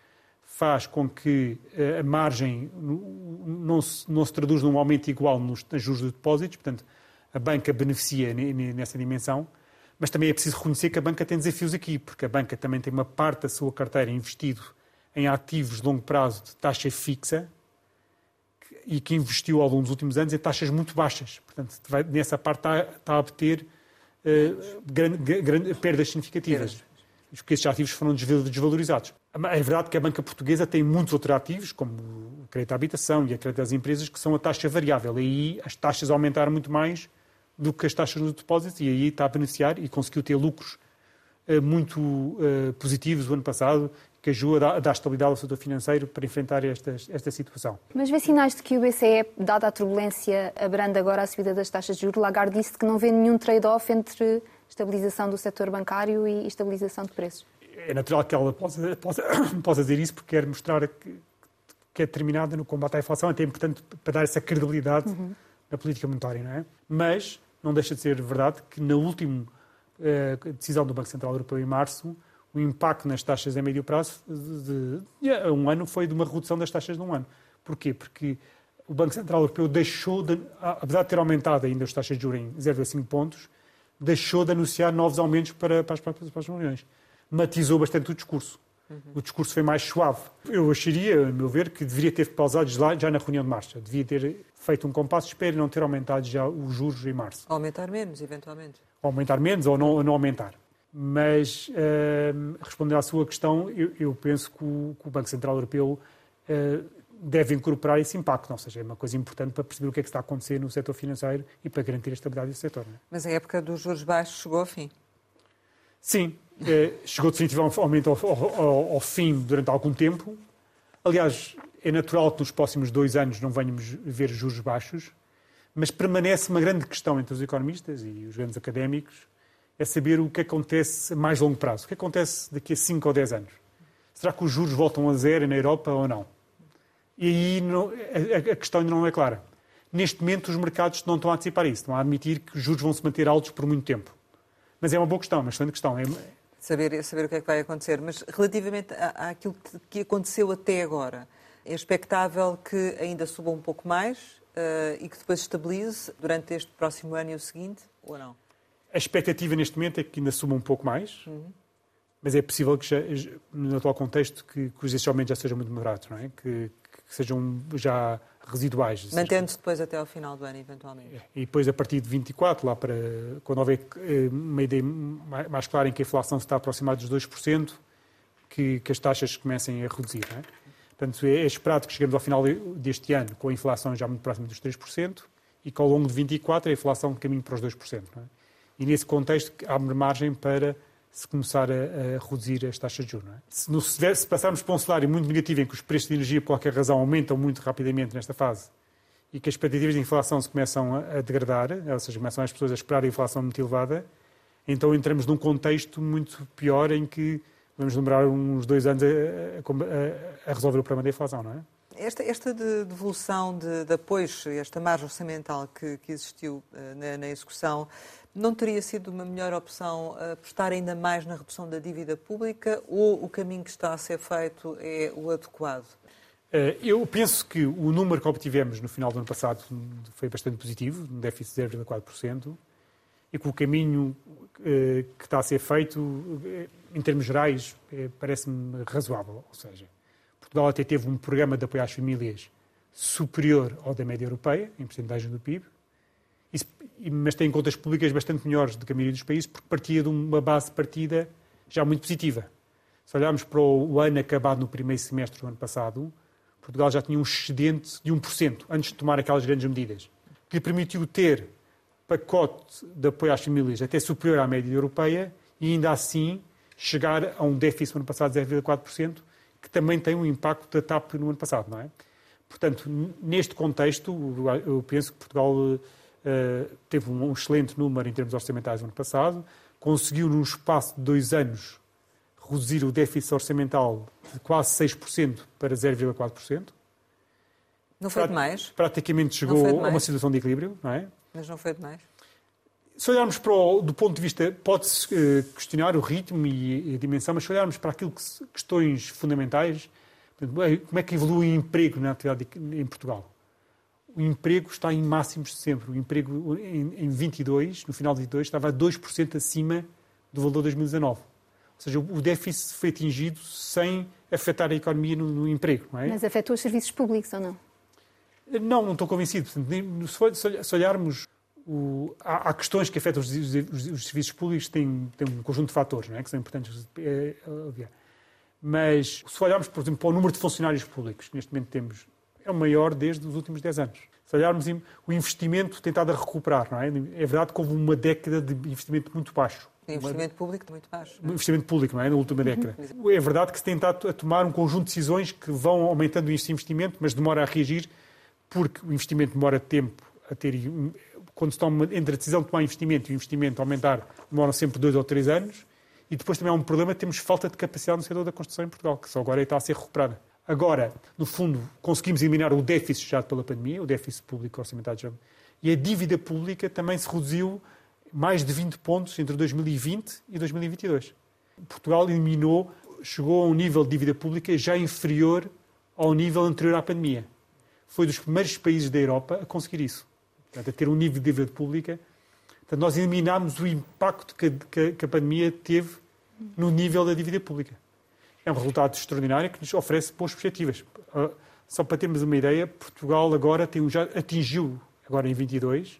faz com que eh, a margem não se, não se traduz num aumento igual nos, juros de depósitos, portanto, a banca beneficia nessa dimensão, mas também é preciso reconhecer que a banca tem desafios aqui, porque a banca também tem uma parte da sua carteira investido em ativos de longo prazo de taxa fixa e que investiu ao longo dos últimos anos em taxas muito baixas. Portanto, vai, nessa parte está, está a obter uh, grande, grande, perdas significativas. Porque esses ativos foram desvalorizados. É verdade que a banca portuguesa tem muitos outros ativos, como o crédito à habitação e a crédito às empresas, que são a taxa variável. E aí as taxas aumentaram muito mais do que as taxas dos depósitos e aí está a beneficiar e conseguiu ter lucros uh, muito uh, positivos o ano passado que ajuda a dar estabilidade ao setor financeiro para enfrentar esta, esta situação. Mas vê sinais de que o BCE, dada a turbulência, abranda agora a subida das taxas de juros. Lagarde disse que não vê nenhum trade-off entre estabilização do setor bancário e estabilização de preços. É natural que ela possa, possa, possa dizer isso porque quer mostrar que, que é determinada no combate à inflação, até é importante para dar essa credibilidade uhum. na política monetária, não é? Mas não deixa de ser verdade que na última uh, decisão do Banco Central Europeu em março, o impacto nas taxas a médio prazo de, de, um ano foi de uma redução das taxas de um ano. Porquê? Porque o Banco Central Europeu deixou, de, apesar de ter aumentado ainda as taxas de juros em 0,5 pontos, deixou de anunciar novos aumentos para, para, as, para as reuniões. Matizou bastante o discurso. Uhum. O discurso foi mais suave. Eu acharia, a meu ver, que deveria ter pausado já na reunião de março. Devia ter feito um compasso de espera e não ter aumentado já os juros em março. Aumentar menos, eventualmente. Aumentar menos ou não, ou não aumentar. Mas, uh, respondendo à sua questão, eu, eu penso que o, que o, Banco Central Europeu uh, deve incorporar esse impacto, ou seja, é uma coisa importante para perceber o que é que está a acontecer no setor financeiro e para garantir a estabilidade do setor. É? Mas a época dos juros baixos chegou ao fim? Sim, chegou definitivamente ao, ao, ao, fim durante algum tempo. Aliás, é natural que nos próximos dois anos não venhamos ver juros baixos, mas permanece uma grande questão entre os economistas e os grandes académicos, é saber o que acontece a mais longo prazo. O que acontece daqui a 5 ou 10 anos? Será que os juros voltam a zero na Europa ou não? E aí não, a, a, questão ainda não é clara. Neste momento, os mercados não estão a antecipar isso, estão a admitir que os juros vão se manter altos por muito tempo. Mas é uma boa questão, uma excelente questão. É... Saber, saber o que é que vai acontecer. Mas relativamente à, àquilo que, aconteceu até agora, é expectável que ainda suba um pouco mais uh, e que depois estabilize durante este próximo ano e o seguinte, ou não? A expectativa neste momento é que ainda suba um pouco mais, uhum. mas é possível que, já, no atual contexto, que, que os aumentos já sejam muito moderados, não é? Que, que sejam já residuais. Mantendo-se depois até ao final do ano, eventualmente. E depois, a partir de 24, lá para quando houver eh, uma ideia mais clara em que a inflação se está a aproximar dos 2%, que, que as taxas comecem a reduzir. Não é? Portanto, é, é esperado que cheguemos ao final deste ano com a inflação já muito próxima dos 3% e que ao longo de 24 a inflação caminhe para os 2%. É? E nesse contexto abre margem para se começar a, a reduzir as taxas de juros. É? Se, no, se, passarmos para um cenário muito negativo em que os preços de energia, por qualquer razão, aumentam muito rapidamente nesta fase e que as expectativas de inflação se começam a, a degradar, ou seja, começam as pessoas a esperar a inflação muito elevada, então entramos num contexto muito pior em que vamos demorar uns dois anos a, a, resolver o problema da inflação, não é? Esta, esta devolução de, de apoios, esta margem orçamental que, que existiu uh, na, na, execução, não teria sido uma melhor opção uh, apostar ainda mais na redução da dívida pública ou o caminho que está a ser feito é o adequado? Eh, eu penso que o número que obtivemos no final do ano passado foi bastante positivo, um déficit de 0,4%, e que o caminho eh, que está a ser feito, eh, em termos gerais, parece-me razoável. Ou seja, Portugal até teve um programa de apoio às famílias superior ao da média europeia, em porcentagem do PIB, mas tem contas públicas bastante melhores do que a maioria dos países, porque partia de uma base partida já muito positiva. Se olharmos para o ano acabado no primeiro semestre do ano passado, Portugal já tinha um excedente de 1%, antes de tomar aquelas grandes medidas, que lhe permitiu ter pacote de apoio às famílias até superior à média europeia e ainda assim chegar a um déficit no ano passado de 0,4%, que também tem um impacto da TAP no ano passado, não é? Portanto, neste contexto, eu penso que Portugal uh, teve um excelente número em termos orçamentais no ano passado, conseguiu, num espaço de dois anos, reduzir o déficit orçamental de quase 6% para 0,4%. Não foi demais? Praticamente chegou a uma situação de equilíbrio, não é? Mas não foi demais? Se olharmos para o, do ponto de vista, pode-se uh, questionar o ritmo e, e, a dimensão, mas se olharmos para aquilo que questões fundamentais, como é que evolui o emprego na atividade em Portugal? O emprego está em máximos de sempre. O emprego em, em 22, no final de 22, estava a 2% acima do valor de 2019. Ou seja, o déficit foi atingido sem afetar a economia no, no emprego. Não é? Mas afetou os serviços públicos ou não? Não, não estou convencido. Se olharmos, o, há, há, questões que afetam os, os, os, serviços públicos, tem, tem um conjunto de fatores não é? que são importantes. É, mas se olharmos, por exemplo, para o número de funcionários públicos que neste momento temos, é o maior desde os últimos 10 anos. Se olharmos o investimento tentado a recuperar, não é? É verdade que houve uma década de investimento muito baixo. Investimento público muito baixo. Não é? Investimento público, não é? Na última uhum. década. É verdade que se tenta a tomar um conjunto de decisões que vão aumentando esse investimento, mas demora a reagir, porque o investimento demora tempo a ter. Quando se toma entre a decisão de tomar investimento e o investimento aumentar, demoram sempre dois ou três anos. E depois também há um problema, temos falta de capacidade no setor da construção em Portugal, que só agora está a ser recuperada. Agora, no fundo, conseguimos eliminar o déficit gerado pela pandemia, o déficit público orçamentário já, e a dívida pública também se reduziu mais de 20 pontos entre 2020 e 2022. Portugal eliminou, chegou a um nível de dívida pública já inferior ao nível anterior à pandemia. Foi dos primeiros países da Europa a conseguir isso. Portanto, a ter um nível de dívida pública Portanto, nós eliminámos o impacto que a, que a pandemia teve no nível da dívida pública. É um resultado extraordinário que nos oferece boas perspectivas. Ah, só para termos uma ideia, Portugal agora tem, já atingiu, agora em 22,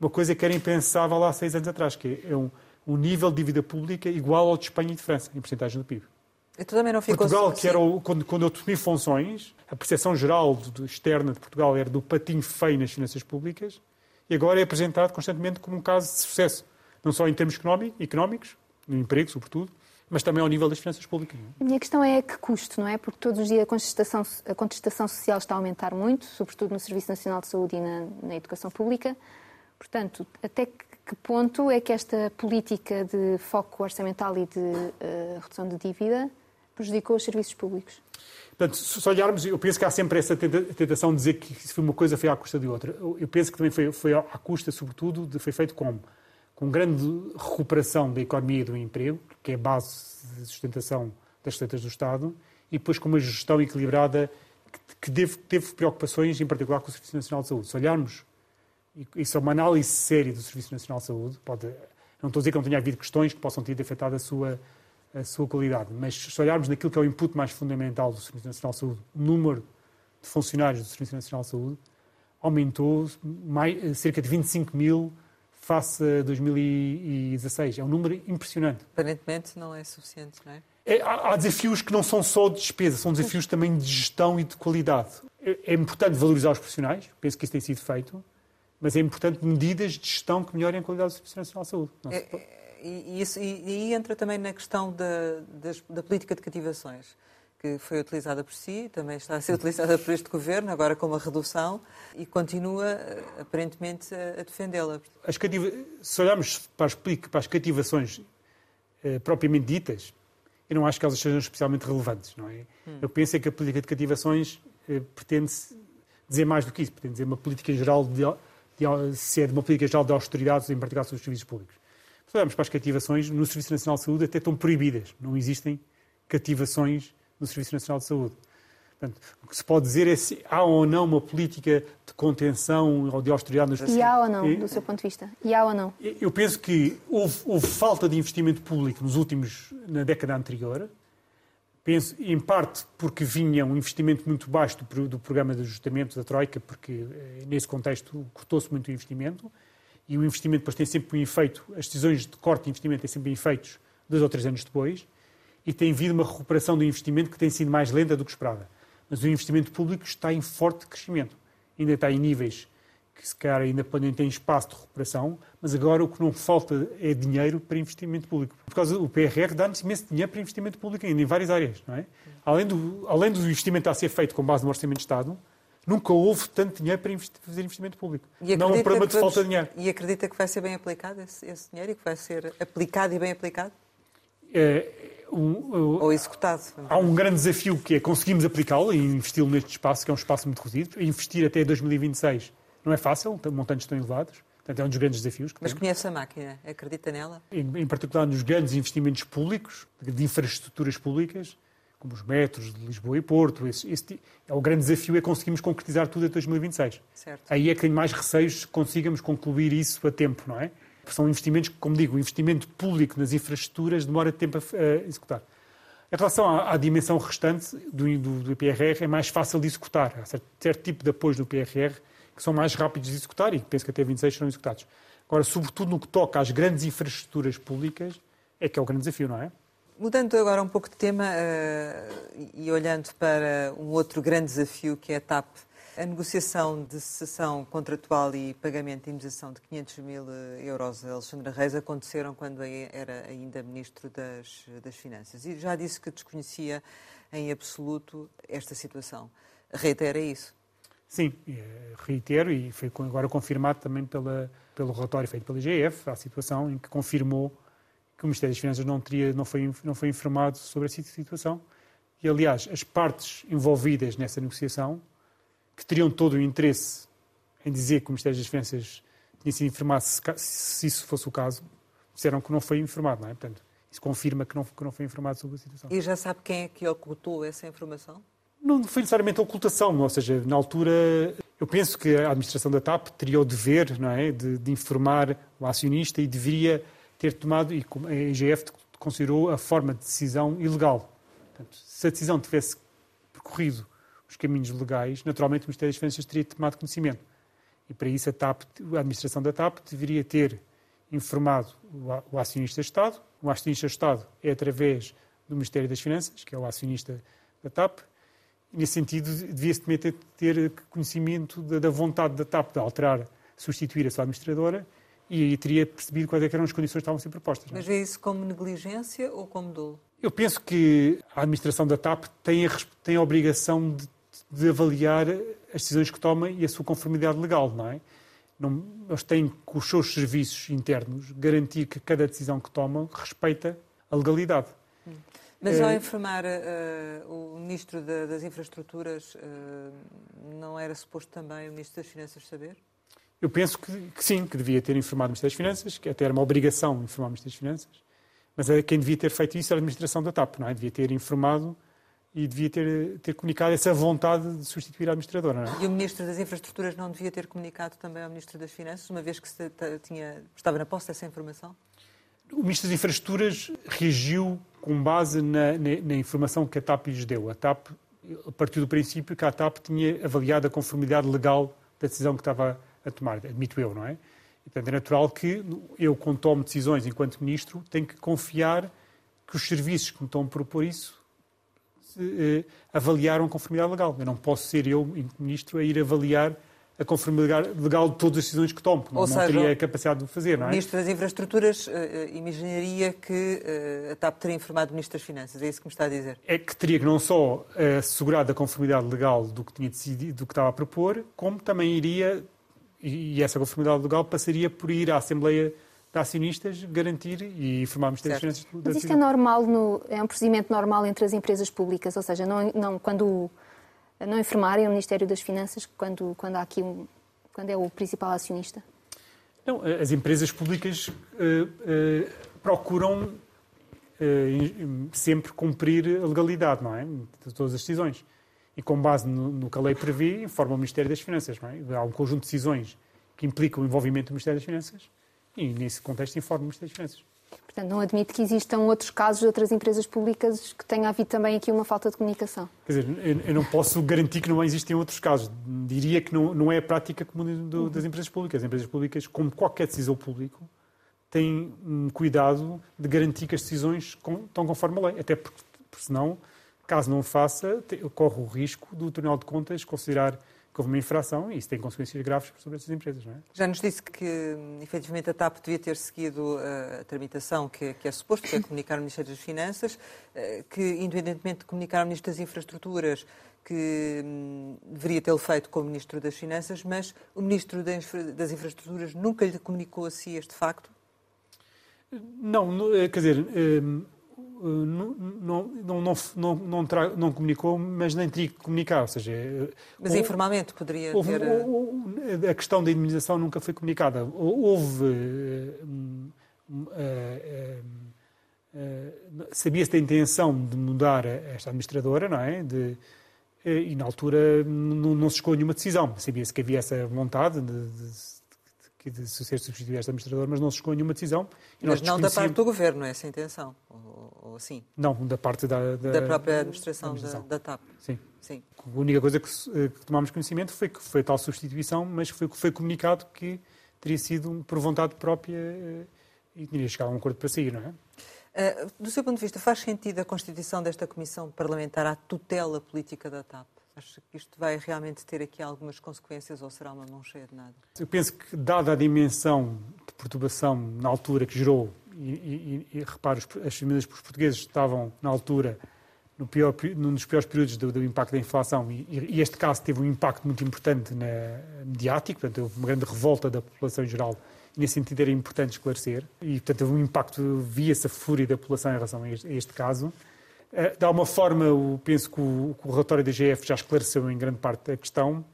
uma coisa que era impensável há seis anos atrás, que é um, um nível de dívida pública igual ao de Espanha e de França, em porcentagem do PIB. Portugal, que era o, quando, quando eu assumi funções, a percepção geral de, externa de Portugal era do patinho feio nas finanças públicas, e agora é apresentado constantemente como um caso de sucesso, não só em termos económicos, no emprego, sobretudo, mas também ao nível das finanças públicas. A minha questão é a que custo, não é? Porque todos os dias a contestação, a contestação social está a aumentar muito, sobretudo no Serviço Nacional de Saúde e na, na educação pública. Portanto, até que ponto é que esta política de foco orçamental e de uh, redução de dívida prejudicou os serviços públicos? Portanto, se olharmos, eu penso que há sempre essa tentação de dizer que se foi uma coisa foi à custa de outra. Eu penso que também foi, foi à custa, sobretudo, de, foi feito como? Com grande recuperação da economia e do emprego, que é a base de sustentação das receitas do Estado, e depois com uma gestão equilibrada que, teve, teve preocupações, em particular com o Serviço Nacional de Saúde. Se olharmos, isso é uma análise séria do Serviço Nacional de Saúde, pode, não estou a dizer que não tenha havido questões que possam ter afetado a sua a sua qualidade. Mas se olharmos naquilo que é o input mais fundamental do Serviço Nacional de Saúde, o número de funcionários do Serviço Nacional de Saúde aumentou mais, cerca de 25 mil face a 2016. É um número impressionante. Aparentemente não é suficiente, não é? é há, há, desafios que não são só de despesa, são desafios também de gestão e de qualidade. É, é importante valorizar os profissionais, penso que isso tem sido feito, mas é importante medidas de gestão que melhorem a qualidade do Serviço Nacional de Saúde. É, e, isso, e, e, entra também na questão da, da política de cativações, que foi utilizada por si, também está a ser utilizada por este governo, agora com uma redução, e continua eh, aparentemente a, defendê-la. Cativa... Se olharmos para as, para as cativações eh, propriamente ditas, eu não acho que elas sejam especialmente relevantes, não é? Hum. Eu penso é que a política de cativações eh, pretende dizer mais do que isso, pretende dizer uma política geral de, de, se é de uma política geral de austeridade, em particular sobre os serviços públicos. Se olharmos para as cativações, no Serviço Nacional de Saúde até estão proibidas. Não existem cativações no Serviço Nacional de Saúde. Portanto, o que se pode dizer é se há ou não uma política de contenção ou de austeridade nos E há ou não, do seu ponto de vista? E há ou não? Eu penso que houve, houve falta de investimento público nos últimos, na década anterior. Penso, em parte, porque vinha um investimento muito baixo do, do programa de ajustamento da Troika, porque eh, nesse contexto cortou-se muito o investimento, e o investimento depois tem sempre um efeito, as decisões de corte de investimento têm sempre efeitos dois ou três anos depois, e tem havido uma recuperação do investimento que tem sido mais lenta do que esperada. Mas o investimento público está em forte crescimento. Ainda está em níveis que se calhar ainda podem ter espaço de recuperação, mas agora o que não falta é dinheiro para investimento público. Por causa do PRR dá-nos imenso dinheiro para investimento público ainda em várias áreas, não é? Além do, além do investimento a ser feito com base no Orçamento de Estado, nunca houve tanto dinheiro para fazer investimento público. não é um problema de falta de dinheiro. E acredita que vai ser bem aplicado esse, esse dinheiro e que vai ser aplicado e bem aplicado? É, Ou executado. Há um grande desafio que é conseguirmos aplicá-lo e investi-lo neste espaço, que é um espaço muito reduzido. Investir até 2026 não é fácil, montantes estão elevados. Portanto, é um dos grandes desafios Mas conhece a máquina? Acredita nela? Em, em, particular nos grandes investimentos públicos, de infraestruturas públicas, como os metros de Lisboa e Porto. Esse, esse, é o grande desafio é conseguirmos concretizar tudo até 2026. Certo. Aí é que tenho mais receios que consigamos concluir isso a tempo, não é? São investimentos que, como digo, o investimento público nas infraestruturas demora tempo a, executar. Em relação à, à dimensão restante do, do, do, PRR, é mais fácil de executar. Há certo, certo, tipo de apoios do PRR que são mais rápidos de executar e penso que até 26 serão executados. Agora, sobretudo no que toca às grandes infraestruturas públicas, é que é o grande desafio, não é? Mudando agora um pouco de tema uh, e olhando para um outro grande desafio que é a TAP, a negociação de cessação contratual e pagamento de indenização de 500 mil eh, euros a Alexandre Reis aconteceram quando era ainda Ministro das, das Finanças. E já disse que desconhecia em absoluto esta situação. Reitera isso? Sim, eh, reitero e foi agora confirmado também pela, pelo relatório feito pela IGF, a situação em que confirmou que o Ministério das Finanças não, teria, não, foi, não foi informado sobre essa situação. E, aliás, as partes envolvidas nessa negociação que teriam todo o interesse em dizer que o Ministério das Finanças tinha sido informado, se, se isso fosse o caso, disseram que não foi informado, não é? Portanto, isso confirma que não, que não foi informado sobre a situação. E já sabe quem é que ocultou essa informação? Não foi necessariamente a ocultação, ou seja, na altura, eu penso que a administração da TAP teria o dever não é, de, de informar o acionista e deveria ter tomado, e a IGF considerou a forma de decisão ilegal. Portanto, se a decisão tivesse percorrido os caminhos legais, naturalmente o Ministério das Finanças teria tomado conhecimento. E para isso a TAP, a administração da TAP deveria ter informado o acionista Estado. O acionista Estado é através do Ministério das Finanças, que é o acionista da TAP. E, nesse sentido, devia-se também ter, ter conhecimento da, da, vontade da TAP de alterar, substituir a sua administradora e aí teria percebido quais é eram as condições que estavam a ser propostas. É? Mas vê isso como negligência ou como dolo? Eu penso que a administração da TAP tem a, tem a obrigação de de avaliar as decisões que toma e a sua conformidade legal, não é? Não, eles têm, com os seus serviços internos, garantir que cada decisão que tomam respeita a legalidade. Mas ao eh, informar uh, o Ministro das Infraestruturas, uh, não era suposto também o Ministro das Finanças saber? Eu penso que, que, sim, que devia ter informado o Ministro das Finanças, que até era uma obrigação informar o Ministro das Finanças, mas quem devia ter feito isso era a Administração da TAP, não é? Devia ter informado e devia ter, ter comunicado essa vontade de substituir a administradora. Não é? E o Ministro das Infraestruturas não devia ter comunicado também ao Ministro das Finanças, uma vez que tinha, estava na posse dessa informação? O Ministro das Infraestruturas reagiu com base na, na, na, informação que a TAP lhes deu. A TAP partiu do princípio que a TAP tinha avaliado a conformidade legal da decisão que estava a tomar, admito eu, não é? E, portanto, é natural que eu, quando tomo decisões enquanto Ministro, tenho que confiar que os serviços que me estão a propor isso avaliaram a conformidade legal. Eu não posso ser eu, ministro, a ir avaliar a conformidade legal de todas as decisões que tomo. Não, seja, não teria a capacidade de o fazer, não é? Ministro das Infraestruturas uh, imaginaria que uh, a TAP teria informado o Ministro das Finanças, é isso que me está a dizer? É que teria que não só assegurar a conformidade legal do que tinha decidido, do que estava a propor, como também iria, e essa conformidade legal passaria por ir à Assembleia de acionistas garantir e informar o Ministério das Finanças. Mas isto é normal, no, é um procedimento normal entre as empresas públicas, ou seja, não, não, quando não informarem o Ministério das Finanças quando, quando há aqui um, quando é o principal acionista? Não, as empresas públicas uh, uh, procuram uh, sempre cumprir a legalidade, não é? De todas as decisões. e com base no, no que a lei prevê, informa o Ministério das Finanças. Não é? Há um conjunto de decisões que implicam o envolvimento do Ministério das Finanças e, nesse contexto, informa o Ministério das Finanças. Portanto, não admite que existam outros casos de outras empresas públicas que tenha havido também aqui uma falta de comunicação? Quer dizer, eu não posso garantir que não existem outros casos. Diria que não, não é a prática comum do, das empresas públicas. As empresas públicas, como qualquer decisor público, têm um cuidado de garantir que as decisões estão conforme a lei. Até porque, porque senão, caso não faça, corre o risco do Tribunal de Contas considerar que houve uma infração e isso tem consequências graves sobre essas empresas. Não é? Já nos disse que, efetivamente, a TAP devia ter seguido a tramitação que, que é suposto, que é comunicar ao Ministério das Finanças, eh, que, independentemente de comunicar ao Ministro das Infraestruturas, que hum, deveria tê-lo feito com o Ministro das Finanças, mas o Ministro das Infraestruturas nunca lhe comunicou a si este facto? Não, eh, quer dizer, hum, não, não, não, não, não, tra, não comunicou, mas nem teria que comunicar. Ou seja, mas ou, informalmente poderia houve, ter. Ou, a questão da indemnização nunca foi comunicada. Houve. Uh, uh, uh, Sabia-se da intenção de mudar esta administradora, não é? De, e na altura não, se escolheu nenhuma decisão. Sabia-se que havia essa vontade de, de de ser substituir esta administrador, mas não se escolheu nenhuma decisão. mas não da parte do governo, é essa a intenção? Ou, ou assim? Não, da parte da, da, da própria administração, da, administração. Da, da, TAP. Sim. Sim. A única coisa que, eh, que tomámos conhecimento foi que foi tal substituição, mas foi, foi comunicado que teria sido por vontade própria eh, e teria chegado a um acordo para sair, não é? Uh, do seu ponto de vista, faz sentido a constituição desta comissão parlamentar à tutela política da TAP? Acha que isto vai realmente ter aqui algumas consequências ou será uma mão cheia de nada? Eu penso que, dada a dimensão de perturbação na altura que gerou, e, e, e as famílias portugueses estavam na altura no pior, num dos piores períodos do, do impacto da inflação e, e, este caso teve um impacto muito importante na, mediático, portanto houve uma grande revolta da população em geral e nesse sentido era importante esclarecer e portanto houve um impacto, via-se a fúria da população em relação a este, a este caso. Eh, de alguma forma, penso que o, o relatório da GF já esclareceu em grande parte a questão.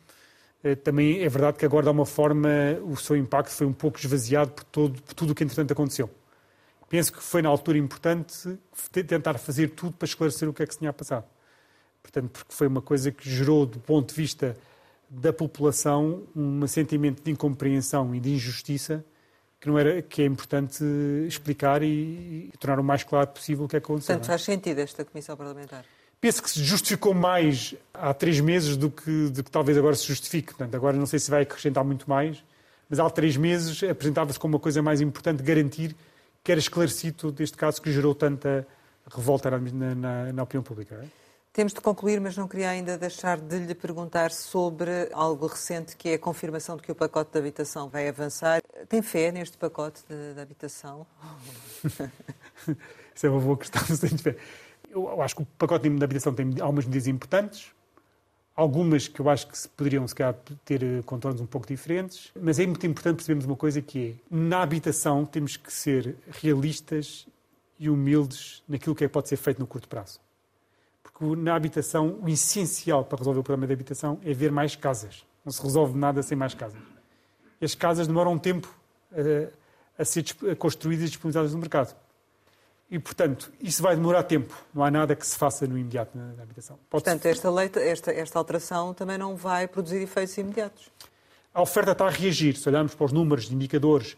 Eh, também é verdade que agora, de alguma forma, o seu impacto foi um pouco esvaziado por, todo, por tudo o que, entretanto, aconteceu. Penso que foi, na altura, importante tentar fazer tudo para esclarecer o que é que se tinha passado. Portanto, porque foi uma coisa que gerou, do ponto de vista da população, um sentimento de incompreensão e de injustiça que, não era, que é importante explicar e, e tornar o mais claro possível o que é que aconteceu. Portanto, faz sentido esta Comissão Parlamentar? Penso que se justificou mais há três meses do que, do que talvez agora se justifique. Portanto, agora não sei se vai acrescentar muito mais, mas há três meses apresentava-se como uma coisa mais importante garantir que era esclarecido todo este caso que gerou tanta revolta na, na, na opinião pública. É? Temos de concluir, mas não queria ainda deixar de lhe perguntar sobre algo recente, que é a confirmação de que o pacote de habitação vai avançar. Tem fé neste pacote de, de habitação? Isso é uma boa questão, se. Eu acho que o pacote de habitação tem algumas medidas importantes, algumas que eu acho que poderiam, se calhar, ter eh, contornos um pouco diferentes, mas é muito importante percebermos uma coisa que é, na habitação temos que ser realistas e humildes naquilo que é, pode ser feito no curto prazo porque na habitação o essencial para resolver o problema da habitação é ver mais casas. Não se resolve nada sem mais casas. As casas demoram um tempo a, eh, a ser construídas e disponibilizadas no mercado. E, portanto, isso vai demorar tempo. Não há nada que se faça no imediato na, na habitação. Pode portanto, esta, lei, esta, esta alteração também não vai produzir efeitos imediatos. A oferta está a reagir. Se olharmos para os números de indicadores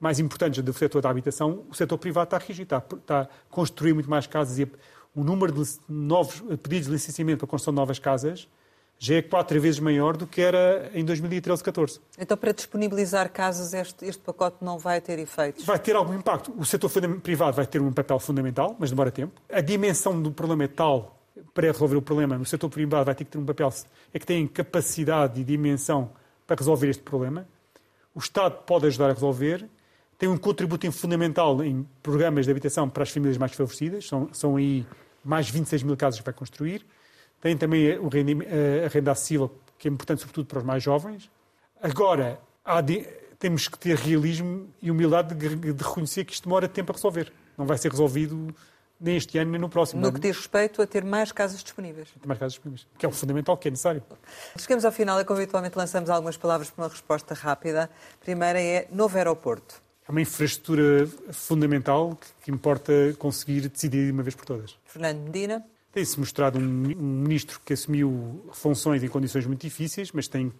mais importantes do setor da habitação, o setor privado está a reagir, está, está a construir muito mais casas e o número de novos pedidos de licenciamento para a construção de novas casas já é quatro vezes maior do que era em 2013-14. Então, para disponibilizar casas, este, este, pacote não vai ter efeitos? Vai ter algum impacto. O setor privado vai ter um papel fundamental, mas demora tempo. A dimensão do problema é tal para resolver o problema. No setor privado vai ter que ter um papel é que tem capacidade e dimensão para resolver este problema. O Estado pode ajudar a resolver. Tem um contributo fundamental em programas de habitação para as famílias mais favorecidas. São, são aí mais 26 mil casas que vai construir. Tem também a renda acessível, que é importante sobretudo para os mais jovens. Agora, de, temos que ter realismo e humildade de, de, reconhecer que isto demora tempo a resolver. Não vai ser resolvido nem este ano nem no próximo. No que diz respeito a ter mais casas disponíveis. Ter mais casas disponíveis, que é o fundamental, que é necessário. Chegamos ao final e, como habitualmente, lançamos algumas palavras para uma resposta rápida. A primeira é novo aeroporto é uma infraestrutura fundamental que, importa conseguir decidir de uma vez por todas. Fernando Medina. Tem-se mostrado um, um ministro que assumiu funções em condições muito difíceis, mas tem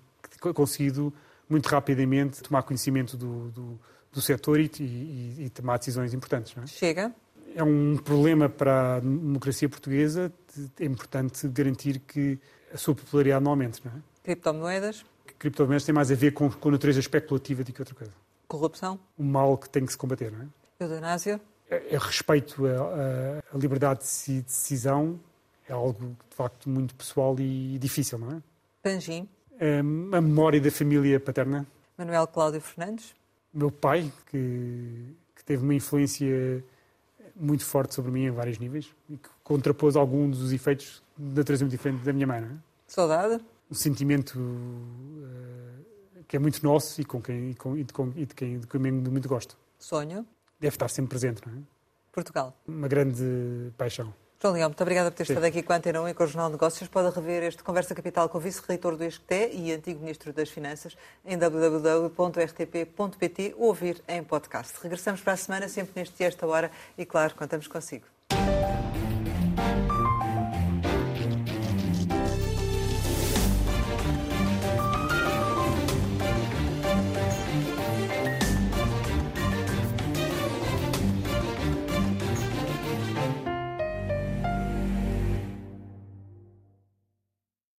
conseguido muito rapidamente tomar conhecimento do, do, do setor e, e, e, tomar decisões importantes. É? Chega. É um problema para a democracia portuguesa. É importante garantir que a sua popularidade não aumente. Não é? Criptomoedas? Criptomoedas tem mais a ver com, com a natureza especulativa do que outra coisa. Corrupção? Um mal que tem que se combater. Não é? Eutanásia? É, é respeito à liberdade de decisão é algo, de facto, muito pessoal e difícil, não é? Pangim? É, a memória da família paterna. Manuel Cláudio Fernandes? Meu pai, que, que teve uma influência muito forte sobre mim em vários níveis e que contrapôs alguns dos efeitos da natureza muito diferente da minha mãe. Não é? Saudade? Um sentimento uh, que é muito nosso e, com quem, e, com, e, de, com, e de quem de quem muito gosto. Sonho? Deve estar sempre presente, não é? Portugal? Uma grande paixão. João Leão, muito obrigada por ter Sim. estado aqui com a Antena 1 e com o Jornal de Negócios. Pode rever este Conversa Capital com o vice-reitor do ESCTE e antigo ministro das Finanças em www.rtp.pt ou ouvir em podcast. Regressamos para a semana, sempre neste dia, esta hora, e claro, contamos consigo.